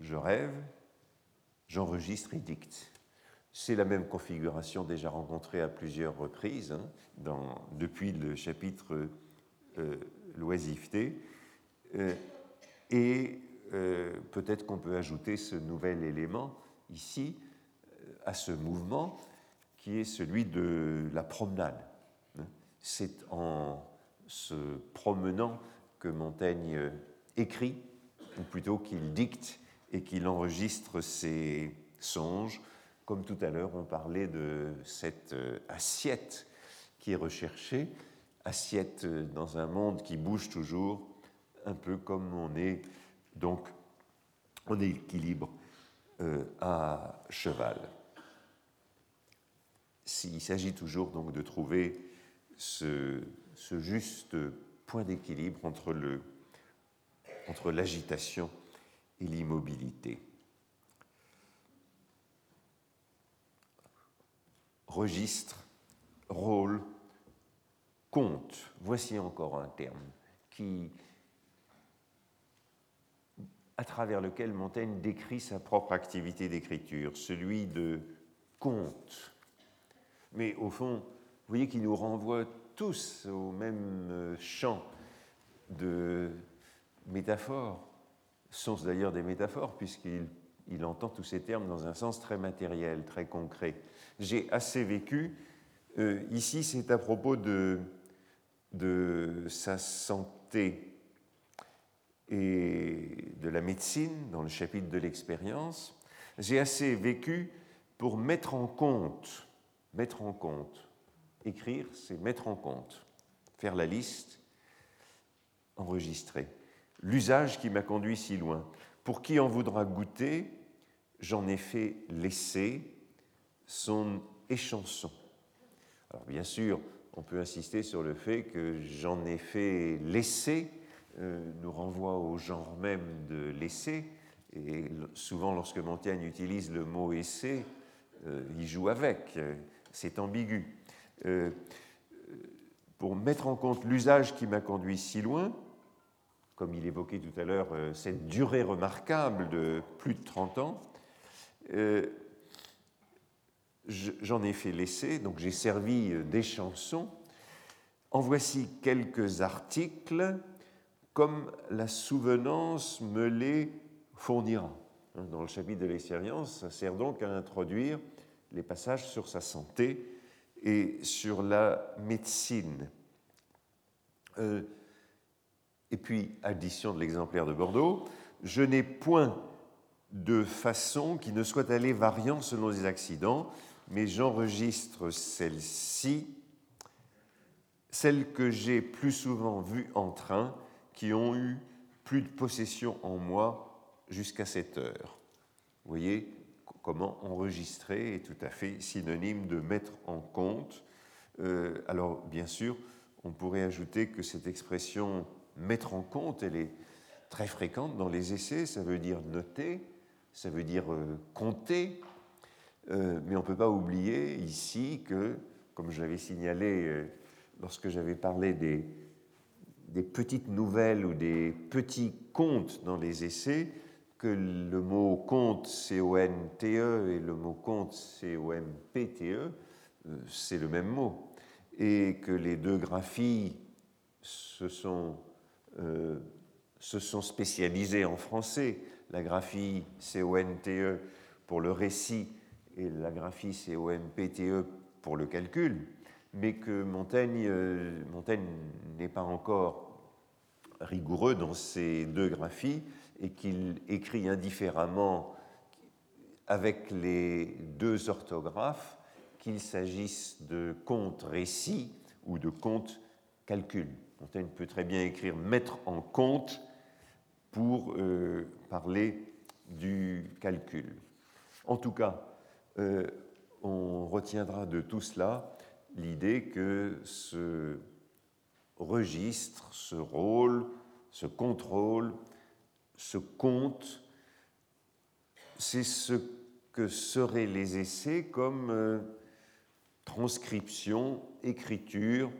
Je rêve, j'enregistre et dicte. C'est la même configuration déjà rencontrée à plusieurs reprises hein, depuis le chapitre euh, l'oisiveté. Euh, et euh, peut-être qu'on peut ajouter ce nouvel élément ici à ce mouvement qui est celui de la promenade. Hein. C'est en se promenant que Montaigne écrit, ou plutôt qu'il dicte et qu'il enregistre ses songes, comme tout à l'heure on parlait de cette assiette qui est recherchée, assiette dans un monde qui bouge toujours, un peu comme on est donc en équilibre euh, à cheval. Il s'agit toujours donc de trouver ce, juste point d'équilibre entre l'agitation et l'immobilité. Registre, rôle, compte, voici encore un terme qui, à travers lequel Montaigne décrit sa propre activité d'écriture, celui de conte. Mais au fond, vous voyez qu'il nous renvoie tous au même champ de métaphores, sont d'ailleurs des métaphores, puisqu'il il entend tous ces termes dans un sens très matériel, très concret. J'ai assez vécu. Euh, ici, c'est à propos de, de sa santé et de la médecine, dans le chapitre de l'expérience, j'ai assez vécu pour mettre en compte, mettre en compte, écrire, c'est mettre en compte, faire la liste, enregistrer. L'usage qui m'a conduit si loin. Pour qui en voudra goûter, j'en ai fait laisser son échanson. Alors bien sûr, on peut insister sur le fait que j'en ai fait laisser euh, nous renvoie au genre même de laisser. Et souvent, lorsque Montaigne utilise le mot essai, euh, il joue avec. C'est ambigu. Euh, pour mettre en compte l'usage qui m'a conduit si loin, comme il évoquait tout à l'heure cette durée remarquable de plus de 30 ans, j'en ai fait l'essai, donc j'ai servi des chansons. En voici quelques articles, comme la souvenance me les fournira. Hein, dans le chapitre de l'expérience, ça sert donc à introduire les passages sur sa santé et sur la médecine. Euh, et puis, addition de l'exemplaire de Bordeaux, je n'ai point de façon qui ne soit allée variant selon les accidents, mais j'enregistre celle-ci, celle que j'ai plus souvent vue en train, qui ont eu plus de possession en moi jusqu'à cette heure. Vous voyez comment enregistrer est tout à fait synonyme de mettre en compte. alors, bien sûr, on pourrait ajouter que cette expression mettre en compte, elle est très fréquente dans les essais, ça veut dire noter, ça veut dire compter, mais on ne peut pas oublier ici que, comme je l'avais signalé lorsque j'avais parlé des, petites nouvelles ou des petits contes dans les essais, que le mot conte, C-O-N-T-E, et le mot C-O-M-P-T-E, euh, c'est le même mot. Et que les deux graphies euh, se sont spécialisées en français. La graphie C-O-N-T-E pour le récit et la graphie C-O-M-P-T-E pour le calcul mais que Montaigne, euh, Montaigne n'est pas encore rigoureux dans ces deux graphies et qu'il écrit indifféremment avec les deux orthographes, qu'il s'agisse de compte récit ou de compte calcul. Montaigne peut très bien écrire mettre en compte pour euh, parler du calcul. En tout cas, euh, on retiendra de tout cela l'idée que ce registre, ce rôle, ce contrôle, ce compte, c'est ce que seraient les essais comme euh, transcription, écriture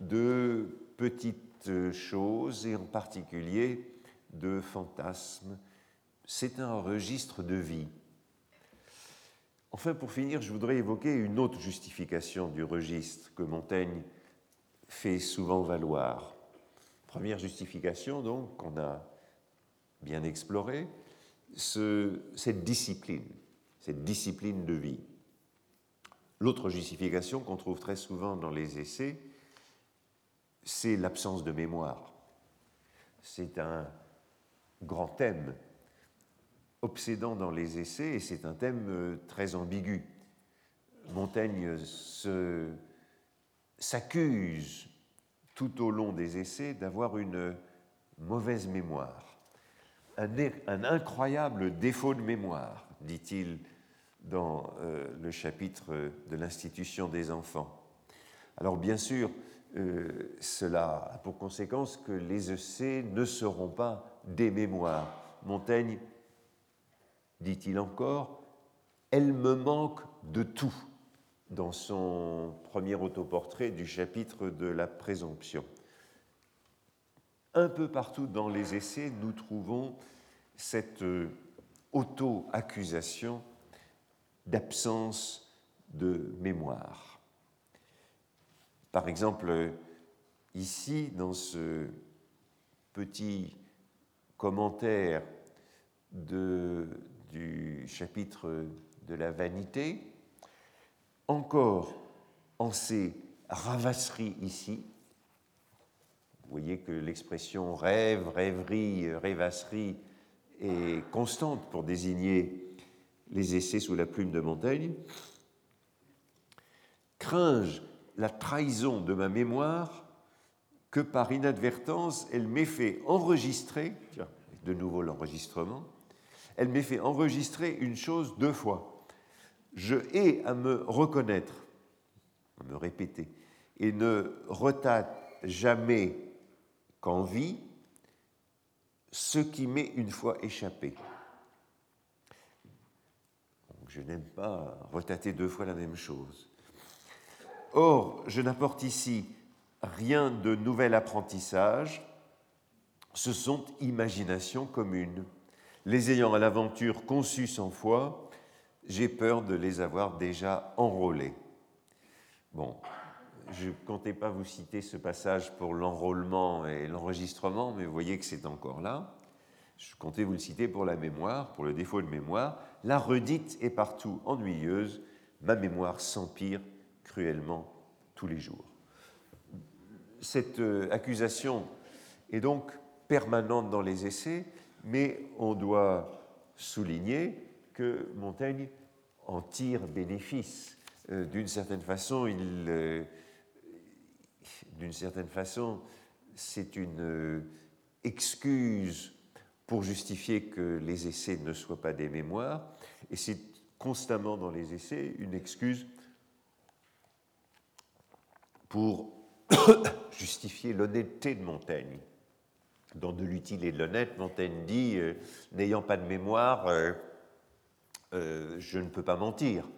de petites choses et en particulier de fantasmes. C'est un registre de vie. Enfin, pour finir, je voudrais évoquer une autre justification du registre que Montaigne fait souvent valoir. Première justification, donc, qu'on a bien explorée, cette discipline, cette discipline de vie. L'autre justification qu'on trouve très souvent dans les essais, c'est l'absence de mémoire. C'est un grand thème obsédant dans les essais, et c'est un thème euh, très ambigu. Montaigne s'accuse tout au long des essais d'avoir une mauvaise mémoire, un, incroyable défaut de mémoire, dit-il dans euh, le chapitre de l'institution des enfants. Alors bien sûr, euh, cela a pour conséquence que les essais ne seront pas des mémoires. Montaigne dit-il encore, elle me manque de tout dans son premier autoportrait du chapitre de la présomption. Un peu partout dans les essais, nous trouvons cette euh, auto-accusation d'absence de mémoire. Par exemple, ici, dans ce petit commentaire du chapitre de la vanité, encore en ces ravasseries ici, vous voyez que l'expression rêve, rêverie, rêvasserie est constante pour désigner les essais sous la plume de Montaigne. Cringe la trahison de ma mémoire que par inadvertance elle m'ait fait enregistrer, de nouveau l'enregistrement, elle m'ait fait enregistrer une chose deux fois. Je hais à me reconnaître, à me répéter, et ne retate jamais qu'en vie ce qui m'est une fois échappé. je n'aime pas retater deux fois la même chose. Or, je n'apporte ici rien de nouvel apprentissage, ce sont imaginations communes les ayant à l'aventure conçus cent fois, j'ai peur de les avoir déjà enrôlés. Bon, je ne comptais pas vous citer ce passage pour l'enrôlement et l'enregistrement, mais vous voyez que c'est encore là. Je comptais vous le citer pour la mémoire, pour le défaut de mémoire. La redite est partout ennuyeuse, ma mémoire s'empire cruellement tous les jours. Cette euh, accusation est donc permanente dans les essais, mais on doit souligner que Montaigne en tire bénéfice. Euh, d'une certaine façon, euh, d'une certaine façon, c'est une excuse pour justifier que les essais ne soient pas des mémoires, et c'est constamment dans les essais une excuse pour justifier l'honnêteté de Montaigne. Dans De l'utile et de l'honnête, Montaigne dit euh, N'ayant pas de mémoire, euh, euh, je ne peux pas mentir,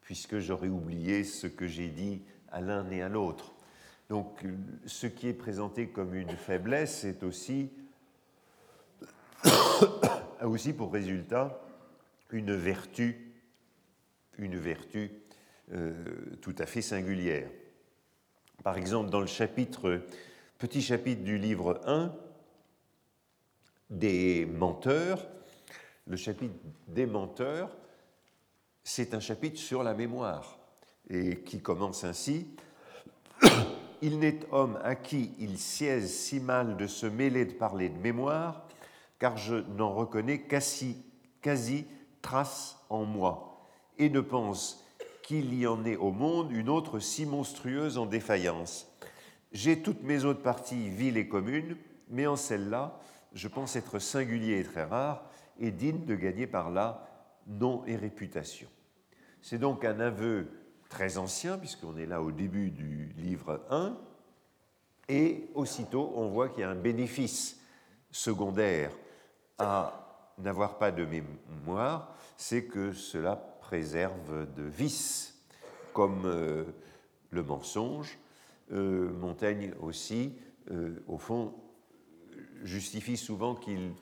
puisque j'aurais oublié ce que j'ai dit à l'un et à l'autre. Donc, ce qui est présenté comme une faiblesse est aussi, a aussi pour résultat une vertu, une vertu tout à fait singulière. Par exemple, dans le petit chapitre du livre 1 des menteurs, le chapitre des menteurs, c'est un chapitre sur la mémoire et qui commence ainsi. Il n'est homme à qui il siège si mal de se mêler de parler de mémoire, car je n'en reconnais quasi, quasi trace en moi, et ne pense qu'il y en ait au monde une autre si monstrueuse en défaillance. J'ai toutes mes autres parties villes et communes, mais en celle-là, je pense être singulier et très rare, et digne de gagner par là nom et réputation. C'est donc un aveu très ancien, puisqu'on est là au début du livre 1, et aussitôt on voit qu'il y a un bénéfice secondaire à n'avoir pas de mémoire, c'est que cela de vices, comme euh, le mensonge. Euh, Montaigne aussi, euh, au fond, justifie souvent qu'il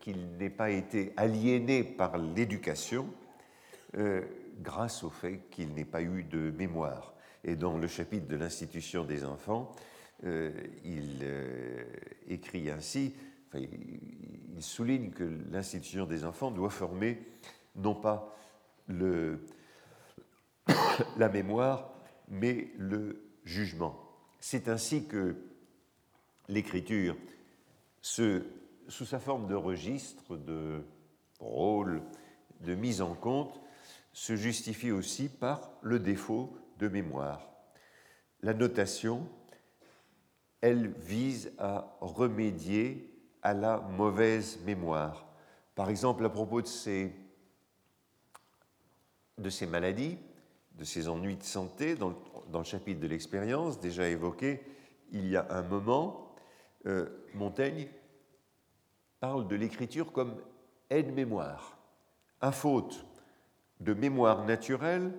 qu'il n'ait pas été aliéné par l'éducation grâce au fait qu'il n'ait pas eu de mémoire. Et dans le chapitre de l'institution des enfants, il écrit ainsi, il souligne que l'institution des enfants doit former non pas le, la mémoire, mais le jugement. C'est ainsi que l'écriture, sous sa forme de registre, de rôle, de mise en compte, se justifie aussi par le défaut de mémoire. La notation, elle vise à remédier à la mauvaise mémoire. Par exemple, à propos de ces de ces maladies, de ces ennuis de santé, dans le, chapitre de l'expérience, déjà évoqué il y a un moment, euh, Montaigne parle de l'écriture comme aide-mémoire. À faute de mémoire naturelle,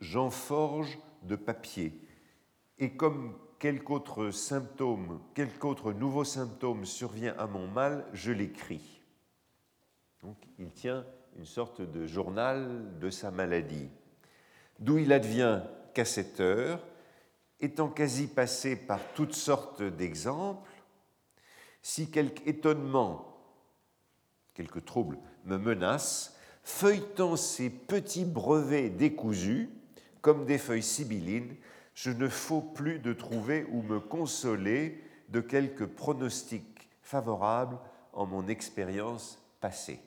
j'en forge de papier. Et comme quelque autre symptôme, quelque autre nouveau symptôme survient à mon mal, je l'écris. Donc il tient une sorte de journal de sa maladie, d'où il advient qu'à cette heure, étant quasi passé par toutes sortes d'exemples, si quelque étonnement, quelque trouble me menace, feuilletant ces petits brevets décousus, comme des feuilles sibyllines, je ne faut plus de trouver ou me consoler de quelques pronostics favorables en mon expérience passée.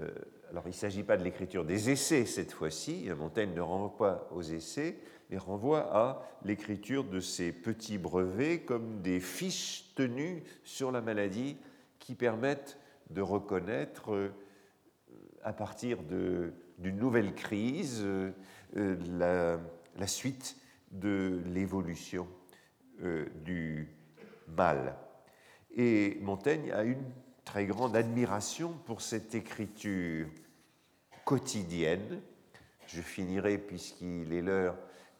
Euh, alors il ne s'agit pas de l'écriture des essais cette fois-ci, Montaigne ne renvoie pas aux essais, mais renvoie à l'écriture de ces petits brevets comme des fiches tenues sur la maladie qui permettent de reconnaître euh, à partir d'une nouvelle crise euh, la, la, suite de l'évolution du mal. Et Montaigne a une très grande admiration pour cette écriture quotidienne. Je finirai, puisqu'il est l'heure,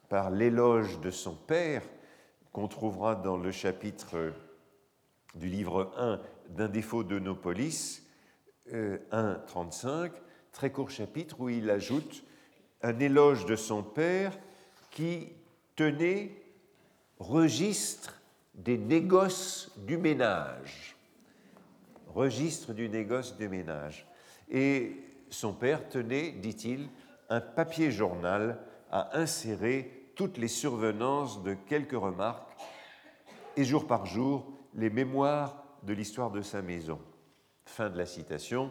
par l'éloge de son père qu'on trouvera dans le chapitre du livre 1 d'un défaut de nos polices, 1.35, très court chapitre où il ajoute un éloge de son père qui tenait registre des négoces du ménage registre du négoce du ménage. Et son père tenait, dit-il, un papier journal à insérer toutes les survenances de quelques remarques et jour par jour les mémoires de l'histoire de sa maison. Fin de la citation.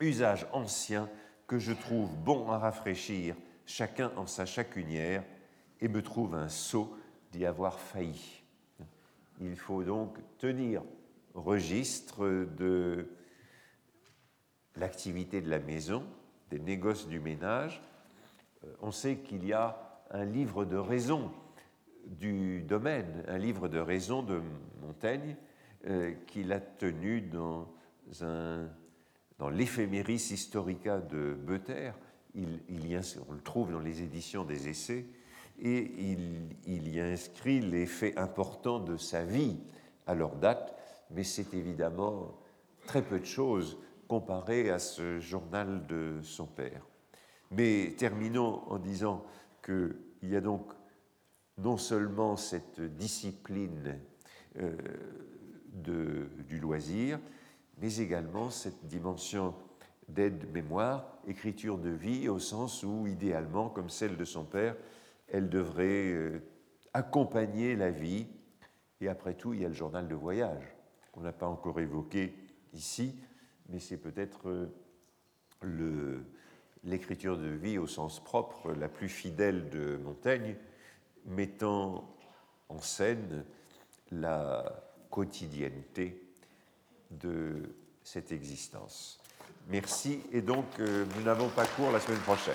Usage ancien que je trouve bon à rafraîchir, chacun en sa chacunière, et me trouve un sot d'y avoir failli. Il faut donc tenir registre de l'activité de la maison, des négoces du ménage, on sait qu'il y a un livre de raison du domaine, un livre de raison de Montaigne qu'il a tenu dans, un, dans l'éphéméris historica de Beuter. Il, il on le trouve dans les éditions des essais et il, y inscrit les faits importants de sa vie à leur date, mais c'est évidemment très peu de choses comparé à ce journal de son père. Mais terminons en disant qu'il y a donc non seulement cette discipline euh, du loisir, mais également cette dimension d'aide-mémoire, écriture de vie, au sens où, idéalement, comme celle de son père, elle devrait euh, accompagner la vie. Et après tout, il y a le journal de voyage, qu'on n'a pas encore évoqué ici, mais c'est peut-être euh, l'écriture de vie au sens propre la plus fidèle de Montaigne, mettant en scène la quotidienneté de cette existence. Merci, et donc euh, nous n'avons pas cours la semaine prochaine.